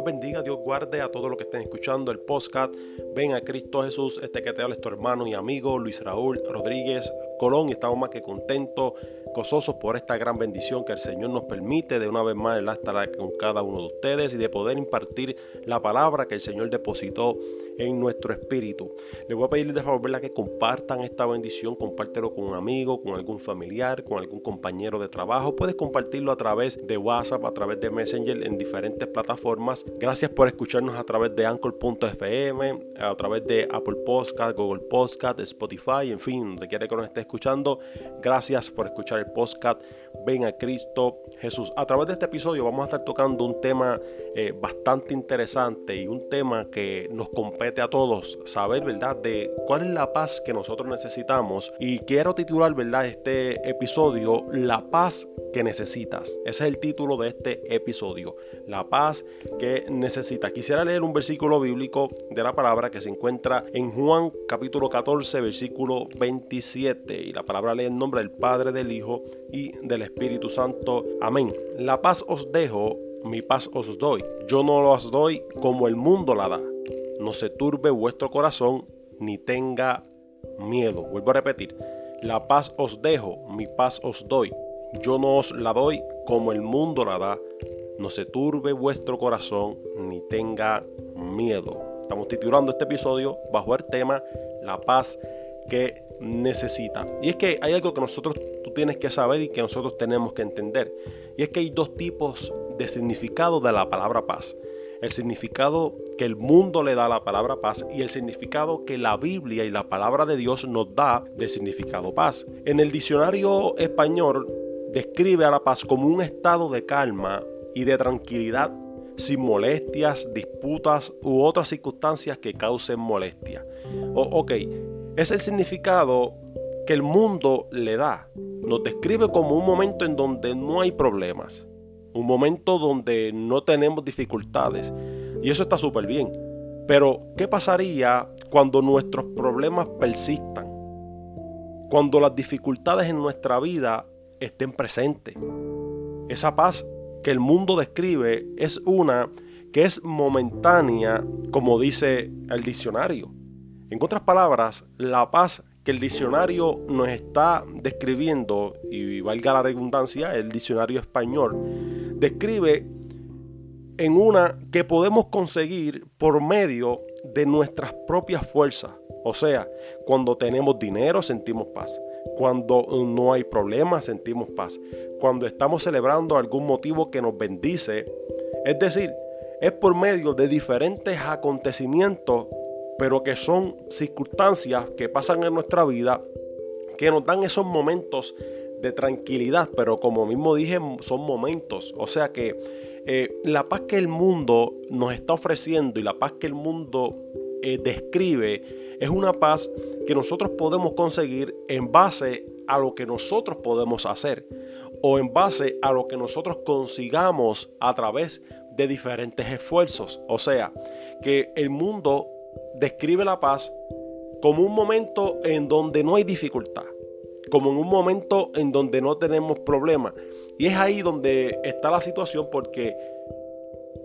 Dios bendiga, Dios guarde a todos los que estén escuchando el podcast. Ven a Cristo Jesús, este que te habla es tu hermano y amigo Luis Raúl Rodríguez Colón y estamos más que contentos, gozosos por esta gran bendición que el Señor nos permite de una vez más estar con cada uno de ustedes y de poder impartir la palabra que el Señor depositó en nuestro espíritu. Les voy a pedirles de favor ¿verdad? que compartan esta bendición, compártelo con un amigo, con algún familiar, con algún compañero de trabajo. Puedes compartirlo a través de WhatsApp, a través de Messenger en diferentes plataformas. Gracias por escucharnos a través de Anchor.fm, a través de Apple Podcast, Google Podcast, Spotify, en fin, donde quiera que nos esté escuchando. Gracias por escuchar el podcast. Ven a Cristo Jesús. A través de este episodio vamos a estar tocando un tema eh, bastante interesante y un tema que nos compete a todos saber, ¿verdad?, de cuál es la paz que nosotros necesitamos. Y quiero titular, ¿verdad?, este episodio, La paz que necesitas. Ese es el título de este episodio, La paz que necesitas. Quisiera leer un versículo bíblico de la palabra que se encuentra en Juan capítulo 14, versículo 27. Y la palabra lee en nombre del Padre, del Hijo y del Espíritu Santo. Amén. La paz os dejo, mi paz os doy. Yo no os doy como el mundo la da. No se turbe vuestro corazón ni tenga miedo. Vuelvo a repetir. La paz os dejo, mi paz os doy. Yo no os la doy como el mundo la da. No se turbe vuestro corazón ni tenga miedo. Estamos titulando este episodio bajo el tema La paz que necesita. Y es que hay algo que nosotros tú tienes que saber y que nosotros tenemos que entender. Y es que hay dos tipos de significado de la palabra paz. El significado que el mundo le da la palabra paz y el significado que la Biblia y la palabra de Dios nos da del significado paz. En el diccionario español describe a la paz como un estado de calma y de tranquilidad sin molestias, disputas u otras circunstancias que causen molestia. ok, es el significado que el mundo le da. Nos describe como un momento en donde no hay problemas, un momento donde no tenemos dificultades. Y eso está súper bien. Pero, ¿qué pasaría cuando nuestros problemas persistan? Cuando las dificultades en nuestra vida estén presentes. Esa paz que el mundo describe es una que es momentánea, como dice el diccionario. En otras palabras, la paz que el diccionario nos está describiendo, y valga la redundancia, el diccionario español, describe en una que podemos conseguir por medio de nuestras propias fuerzas. O sea, cuando tenemos dinero sentimos paz. Cuando no hay problemas sentimos paz. Cuando estamos celebrando algún motivo que nos bendice. Es decir, es por medio de diferentes acontecimientos, pero que son circunstancias que pasan en nuestra vida, que nos dan esos momentos de tranquilidad, pero como mismo dije, son momentos. O sea que eh, la paz que el mundo nos está ofreciendo y la paz que el mundo eh, describe es una paz que nosotros podemos conseguir en base a lo que nosotros podemos hacer o en base a lo que nosotros consigamos a través de diferentes esfuerzos. O sea, que el mundo describe la paz como un momento en donde no hay dificultad, como en un momento en donde no tenemos problemas. Y es ahí donde está la situación porque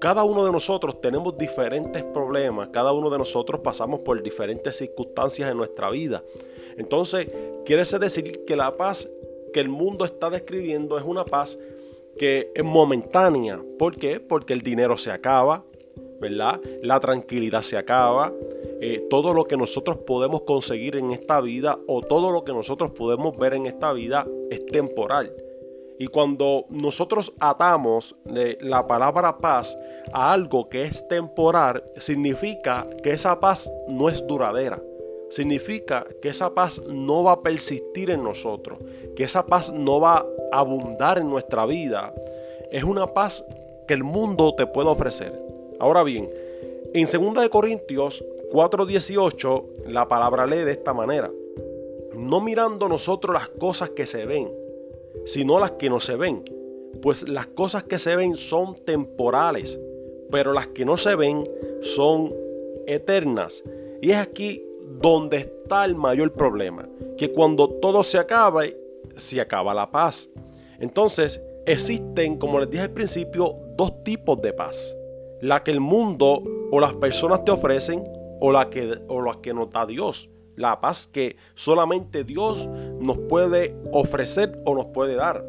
cada uno de nosotros tenemos diferentes problemas, cada uno de nosotros pasamos por diferentes circunstancias en nuestra vida. Entonces, quiere decir que la paz que el mundo está describiendo es una paz que es momentánea. ¿Por qué? Porque el dinero se acaba, ¿verdad? La tranquilidad se acaba. Eh, todo lo que nosotros podemos conseguir en esta vida o todo lo que nosotros podemos ver en esta vida es temporal. Y cuando nosotros atamos la palabra paz a algo que es temporal, significa que esa paz no es duradera. Significa que esa paz no va a persistir en nosotros, que esa paz no va a abundar en nuestra vida. Es una paz que el mundo te puede ofrecer. Ahora bien, en 2 Corintios 4:18 la palabra lee de esta manera. No mirando nosotros las cosas que se ven, sino las que no se ven. Pues las cosas que se ven son temporales, pero las que no se ven son eternas. Y es aquí donde está el mayor problema, que cuando todo se acaba, se acaba la paz. Entonces, existen, como les dije al principio, dos tipos de paz. la que el mundo o las personas te ofrecen o la que, o la que nos da Dios. La paz que solamente Dios nos puede ofrecer o nos puede dar.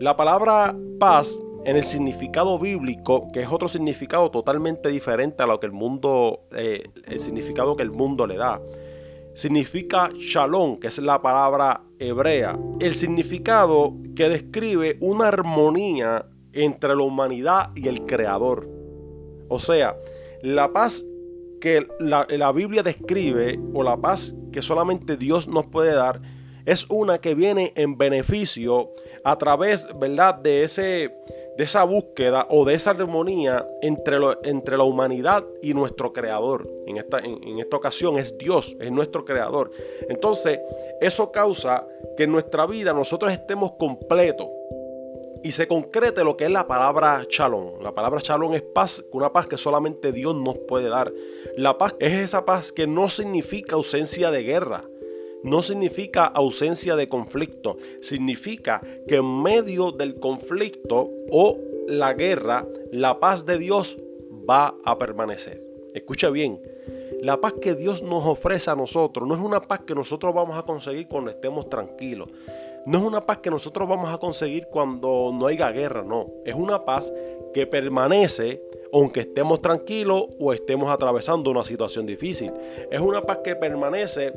La palabra paz en el significado bíblico, que es otro significado totalmente diferente a lo que el mundo, eh, el significado que el mundo le da. Significa shalom, que es la palabra hebrea. El significado que describe una armonía entre la humanidad y el creador. O sea, la paz que la, la Biblia describe o la paz que solamente Dios nos puede dar es una que viene en beneficio a través, ¿verdad?, de ese de esa búsqueda o de esa armonía entre, entre la humanidad y nuestro creador. En esta, en, esta ocasión es Dios, es nuestro creador. Entonces, eso causa que en nuestra vida nosotros estemos completos y se concrete lo que es la palabra shalom. La palabra shalom es paz, una paz que solamente Dios nos puede dar. La paz es esa paz que no significa ausencia de guerra no significa ausencia de conflicto, significa que en medio del conflicto o la guerra, la paz de Dios va a permanecer. Escucha bien, la paz que Dios nos ofrece a nosotros no es una paz que nosotros vamos a conseguir cuando estemos tranquilos. No es una paz que nosotros vamos a conseguir cuando no haya guerra, no. Es una paz que permanece aunque estemos tranquilos o estemos atravesando una situación difícil. Es una paz que permanece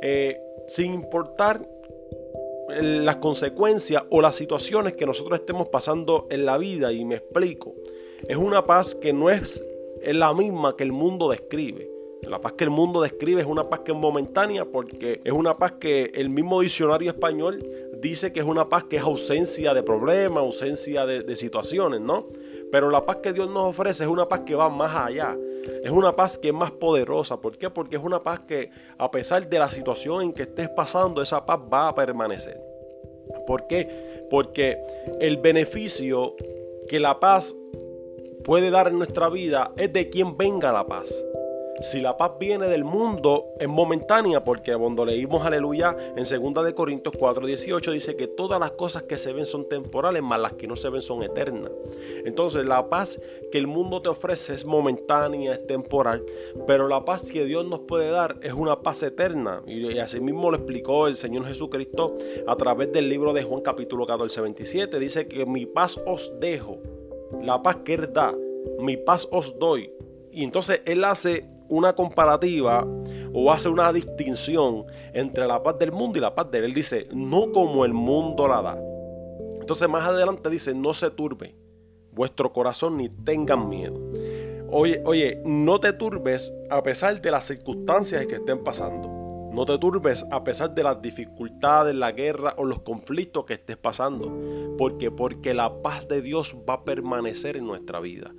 eh, sin importar las consecuencias o las situaciones que nosotros estemos pasando en la vida. Y me explico. Es una paz que no es la misma que el mundo describe. La paz que el mundo describe es una paz que es momentánea porque es una paz que el mismo diccionario español dice que es una paz que es ausencia de problemas, ausencia de, situaciones, ¿no? Pero la paz que Dios nos ofrece es una paz que va más allá. Es una paz que es más poderosa. ¿Por qué? Porque es una paz que a pesar de la situación en que estés pasando, esa paz va a permanecer. ¿Por qué? Porque el beneficio que la paz puede dar en nuestra vida es de quien venga la paz. Si la paz viene del mundo, es momentánea, porque cuando leímos aleluya en 2 de Corintios 4:18 dice que todas las cosas que se ven son temporales, más las que no se ven son eternas. Entonces, la paz que el mundo te ofrece es momentánea, es temporal, pero la paz que Dios nos puede dar es una paz eterna. Y, así mismo lo explicó el Señor Jesucristo a través del libro de Juan capítulo 14, 27. Dice que mi paz os dejo, la paz que Él da, mi paz os doy. Y entonces Él hace una comparativa o hace una distinción entre la paz del mundo y la paz de él. Él dice, no como el mundo la da. Entonces más adelante dice, no se turbe vuestro corazón ni tengan miedo. Oye, oye, no te turbes a pesar de las circunstancias que estén pasando. No te turbes a pesar de las dificultades, la guerra o los conflictos que estés pasando. porque Porque la paz de Dios va a permanecer en nuestra vida.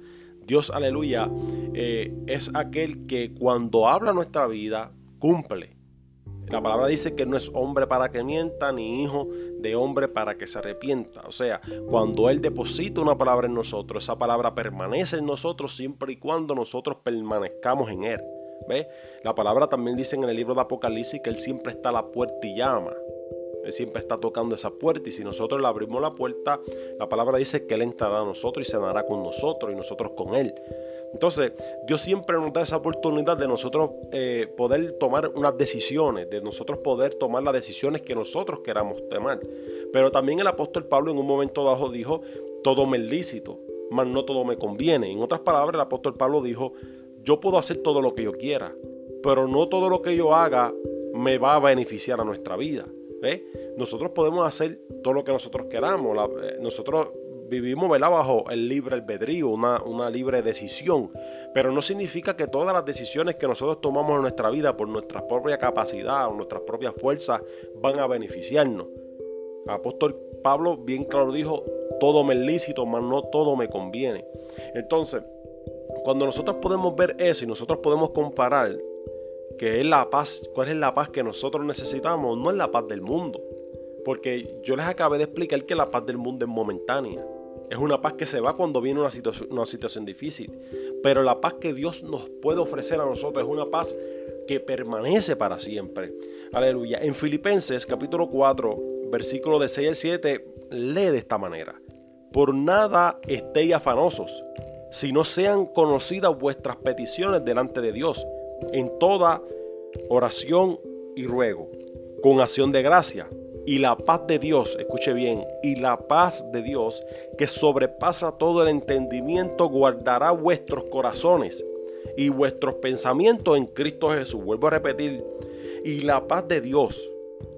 Dios, aleluya, eh, es aquel que cuando habla nuestra vida, cumple. La palabra dice que no es hombre para que mienta, ni hijo de hombre para que se arrepienta. O sea, cuando Él deposita una palabra en nosotros, esa palabra permanece en nosotros siempre y cuando nosotros permanezcamos en Él. ¿Ve? La palabra también dice en el libro de Apocalipsis que Él siempre está a la puerta y llama. Él siempre está tocando esa puerta y si nosotros le abrimos la puerta, la palabra dice que Él entrará a nosotros y cenará con nosotros y nosotros con Él. Entonces, Dios siempre nos da esa oportunidad de nosotros eh, poder tomar unas decisiones, de nosotros poder tomar las decisiones que nosotros queramos tomar. Pero también el apóstol Pablo en un momento dado dijo, todo me es lícito, mas no todo me conviene. En otras palabras, el apóstol Pablo dijo, yo puedo hacer todo lo que yo quiera, pero no todo lo que yo haga me va a beneficiar a nuestra vida. Nosotros podemos hacer todo lo que nosotros queramos. Eh, nosotros vivimos bajo el libre albedrío, una, una, libre decisión. Pero no significa que todas las decisiones que nosotros tomamos en nuestra vida por nuestra propia capacidad o nuestras propias fuerzas van a beneficiarnos. Apóstol Pablo bien claro dijo, todo me es lícito, mas no todo me conviene. Entonces, cuando nosotros podemos ver eso y nosotros podemos comparar que es la paz, cuál es la paz que nosotros necesitamos, no es la paz del mundo. Porque yo les acabé de explicar que la paz del mundo es momentánea. Es una paz que se va cuando viene una situación, una situación difícil. Pero la paz que Dios nos puede ofrecer a nosotros es una paz que permanece para siempre. Aleluya. En Filipenses capítulo 4, versículo de 6 al 7, lee de esta manera. Por nada estéis afanosos sino sean conocidas vuestras peticiones delante de Dios, en toda oración y ruego, con acción de gracia. Y la paz de Dios, escuche bien, y la paz de Dios que sobrepasa todo el entendimiento guardará vuestros corazones y vuestros pensamientos en Cristo Jesús. Vuelvo a repetir, y la paz de Dios,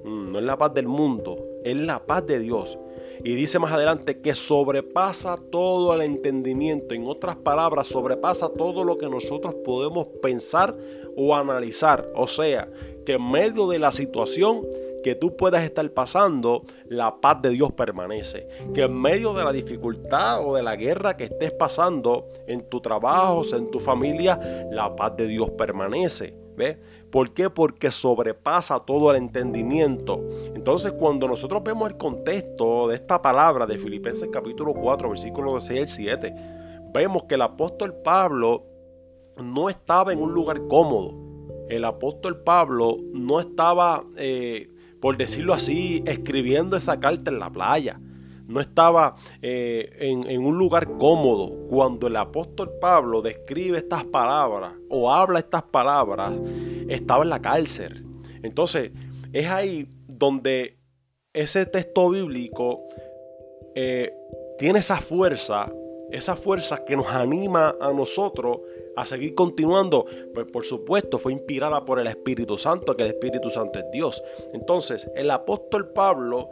mm, no es la paz del mundo, es la paz de Dios. Y dice más adelante que sobrepasa todo el entendimiento. En otras palabras, sobrepasa todo lo que nosotros podemos pensar o analizar. O sea, que en medio de la situación que tú puedas estar pasando, la paz de Dios permanece. Que en medio de la dificultad o de la guerra que estés pasando en tu trabajo, en tu familia, la paz de Dios permanece. ¿Ve? ¿Por qué? Porque sobrepasa todo el entendimiento. Entonces, cuando nosotros vemos el contexto de esta palabra de Filipenses capítulo 4, versículo 6 al 7, vemos que el apóstol Pablo no estaba en un lugar cómodo. El apóstol Pablo no estaba eh, por decirlo así, escribiendo esa carta en la playa. No estaba eh, en, un lugar cómodo. Cuando el apóstol Pablo describe estas palabras o habla estas palabras, estaba en la cárcel. Entonces, es ahí donde ese texto bíblico eh, tiene esa fuerza, esa fuerza que nos anima a nosotros a seguir continuando, pues por supuesto fue inspirada por el Espíritu Santo, que el Espíritu Santo es Dios. Entonces, el apóstol Pablo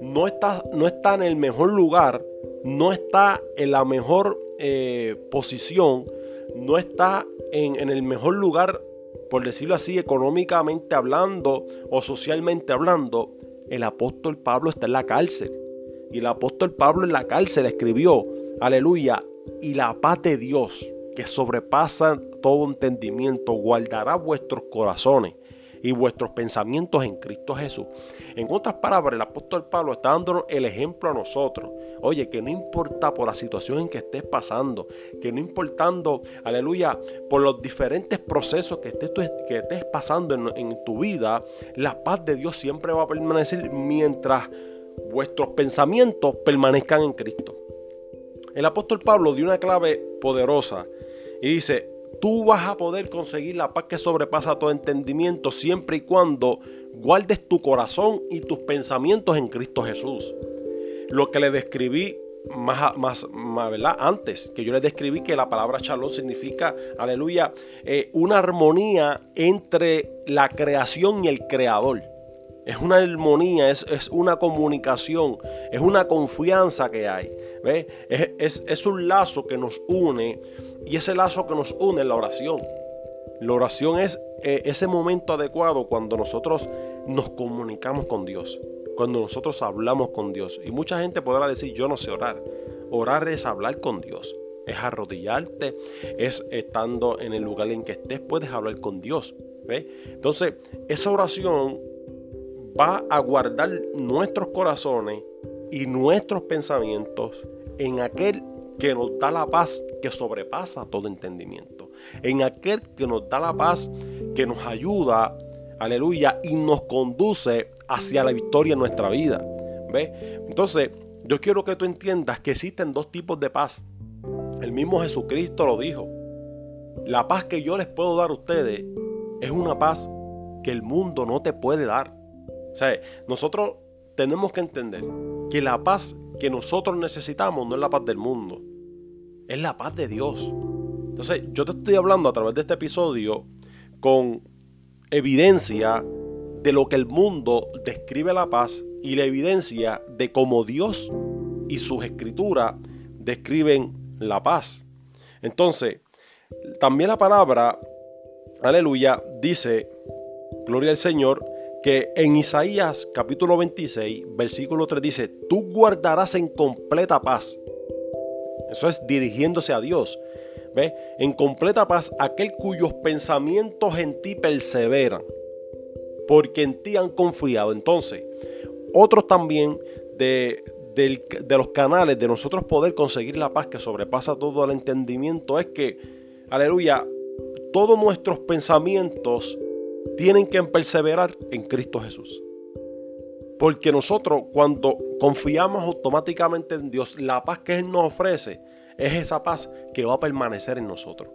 no está, no está en el mejor lugar, no está en la mejor eh, posición, no está en, en el mejor lugar, por decirlo así, económicamente hablando o socialmente hablando. El apóstol Pablo está en la cárcel. Y el apóstol Pablo en la cárcel escribió, aleluya, y la paz de Dios, que sobrepasa todo entendimiento, guardará vuestros corazones y vuestros pensamientos en Cristo Jesús. En otras palabras, el apóstol Pablo está dándonos el ejemplo a nosotros. Oye, que no importa por la situación en que estés pasando, que no importando, aleluya, por los diferentes procesos que estés, que estés pasando en, en tu vida, la paz de Dios siempre va a permanecer mientras vuestros pensamientos permanezcan en Cristo. El apóstol Pablo dio una clave poderosa y dice, tú vas a poder conseguir la paz que sobrepasa todo entendimiento siempre y cuando guardes tu corazón y tus pensamientos en Cristo Jesús. Lo que le describí más, más, más ¿verdad? antes, que yo le describí que la palabra shalom significa, aleluya, eh, una armonía entre la creación y el creador. Es una armonía, es, una comunicación, es una confianza que hay. Es, es, un lazo que nos une y ese lazo que nos une es la oración. La oración es eh, ese momento adecuado cuando nosotros nos comunicamos con Dios, cuando nosotros hablamos con Dios. Y mucha gente podrá decir, yo no sé orar. Orar es hablar con Dios, es arrodillarte, es estando en el lugar en que estés, puedes hablar con Dios. Entonces, esa oración va a guardar nuestros corazones y nuestros pensamientos en aquel que nos da la paz que sobrepasa todo entendimiento. En aquel que nos da la paz que nos ayuda, aleluya, y nos conduce hacia la victoria en nuestra vida. ¿Ve? Entonces, yo quiero que tú entiendas que existen dos tipos de paz. El mismo Jesucristo lo dijo. La paz que yo les puedo dar a ustedes es una paz que el mundo no te puede dar. Sea, nosotros tenemos que entender que la paz que nosotros necesitamos no es la paz del mundo, es la paz de Dios. Entonces, yo te estoy hablando a través de este episodio con evidencia de lo que el mundo describe la paz y la evidencia de cómo Dios y sus escrituras describen la paz. Entonces, también la palabra, aleluya, dice, gloria al Señor, que en Isaías capítulo 26, versículo 3 dice, tú guardarás en completa paz. Eso es dirigiéndose a Dios. ¿Ve? En completa paz aquel cuyos pensamientos en ti perseveran, porque en ti han confiado. Entonces, otros también de, de los canales de nosotros poder conseguir la paz que sobrepasa todo el entendimiento es que, aleluya, todos nuestros pensamientos tienen que perseverar en Cristo Jesús. Porque nosotros cuando confiamos automáticamente en Dios, la paz que Él nos ofrece es esa paz que va a permanecer en nosotros.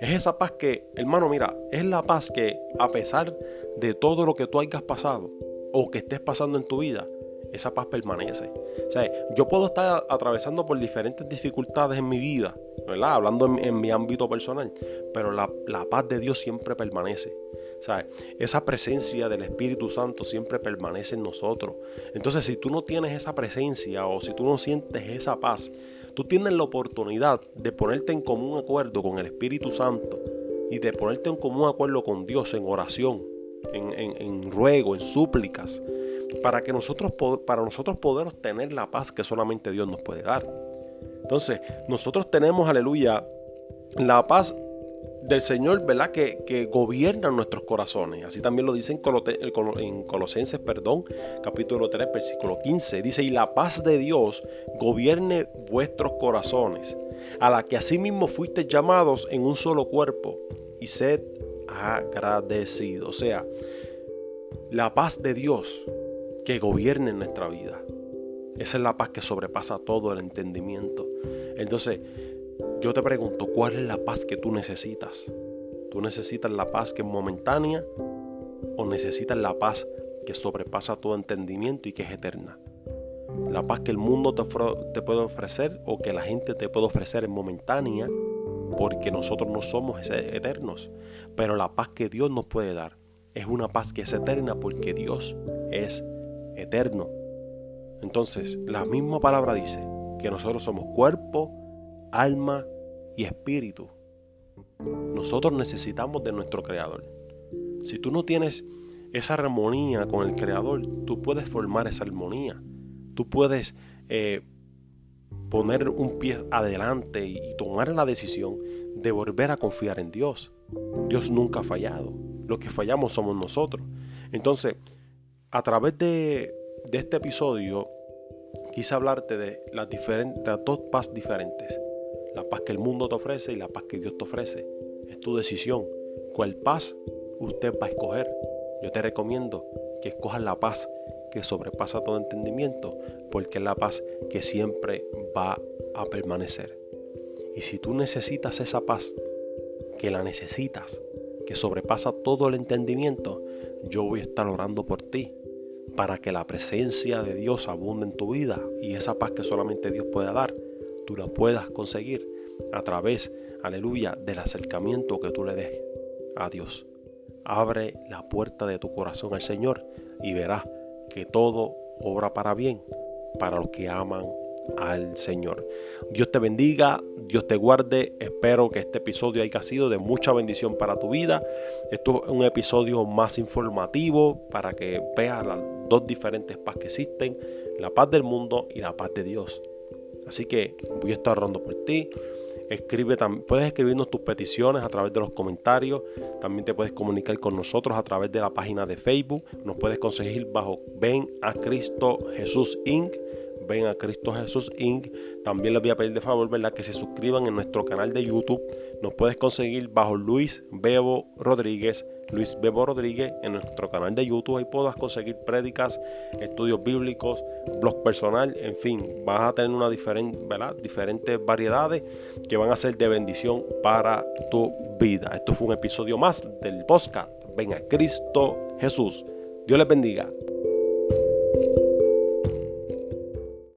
Es esa paz que, hermano, mira, es la paz que a pesar de todo lo que tú hayas pasado o que estés pasando en tu vida, esa paz permanece. O sea, yo puedo estar atravesando por diferentes dificultades en mi vida. Hablando en, mi ámbito personal, pero la, paz de Dios siempre permanece. Esa presencia del Espíritu Santo siempre permanece en nosotros. Entonces, si tú no tienes esa presencia o si tú no sientes esa paz, tú tienes la oportunidad de ponerte en común acuerdo con el Espíritu Santo y de ponerte en común acuerdo con Dios en oración, en, en ruego, en súplicas para que nosotros, para nosotros poder obtener la paz que solamente Dios nos puede dar. Entonces, nosotros tenemos, aleluya, la paz del Señor, ¿verdad? Que, que gobierna nuestros corazones. Así también lo dice en, en Colosenses, perdón, capítulo 3, versículo 15. Dice, y la paz de Dios gobierne vuestros corazones, a la que asimismo fuiste llamados en un solo cuerpo, y sed agradecidos. O sea, la paz de Dios que gobierne nuestra vida. Esa es la paz que sobrepasa todo el entendimiento. Entonces, yo te pregunto, ¿cuál es la paz que tú necesitas? ¿Tú necesitas la paz que es momentánea o necesitas la paz que sobrepasa todo entendimiento y que es eterna? La paz que el mundo te, te puede ofrecer o que la gente te puede ofrecer es momentánea porque nosotros no somos eternos. Pero la paz que Dios nos puede dar es una paz que es eterna porque Dios es eterno. Entonces, la misma palabra dice que nosotros somos cuerpo, alma y espíritu. Nosotros necesitamos de nuestro Creador. Si tú no tienes esa armonía con el Creador, tú puedes formar esa armonía. Tú puedes eh, poner un pie adelante y tomar la decisión de volver a confiar en Dios. Dios nunca ha fallado. Los que fallamos somos nosotros. Entonces, a través de, este episodio quise hablarte de las, diferentes, dos paz diferentes. La paz que el mundo te ofrece y la paz que Dios te ofrece. Es tu decisión. ¿Cuál paz usted va a escoger? Yo te recomiendo que escojas la paz que sobrepasa todo entendimiento, porque es la paz que siempre va a permanecer. Y si tú necesitas esa paz, que la necesitas, que sobrepasa todo el entendimiento, yo voy a estar orando por ti para que la presencia de Dios abunde en tu vida y esa paz que solamente Dios puede dar, tú la puedas conseguir a través, aleluya, del acercamiento que tú le des a Dios. Abre la puerta de tu corazón al Señor y verás que todo obra para bien para los que aman al Señor. Dios te bendiga, Dios te guarde. Espero que este episodio haya sido de mucha bendición para tu vida. Esto es un episodio más informativo para que veas las dos diferentes paz que existen, la paz del mundo y la paz de Dios. Así que voy a estar orando por ti. Escribe, puedes escribirnos tus peticiones a través de los comentarios. También te puedes comunicar con nosotros a través de la página de Facebook. Nos puedes conseguir bajo Ven a Cristo Jesús Inc ven a Cristo Jesús Inc. También les voy a pedir de favor. Que se suscriban en nuestro canal de YouTube. Nos puedes conseguir bajo Luis Bebo Rodríguez. Luis Bebo Rodríguez en nuestro canal de YouTube. Ahí puedas conseguir prédicas, estudios bíblicos, blog personal, en fin, vas a tener una diferente, diferentes variedades que van a ser de bendición para tu vida. Esto fue un episodio más del podcast. Ven a Cristo Jesús. Dios les bendiga.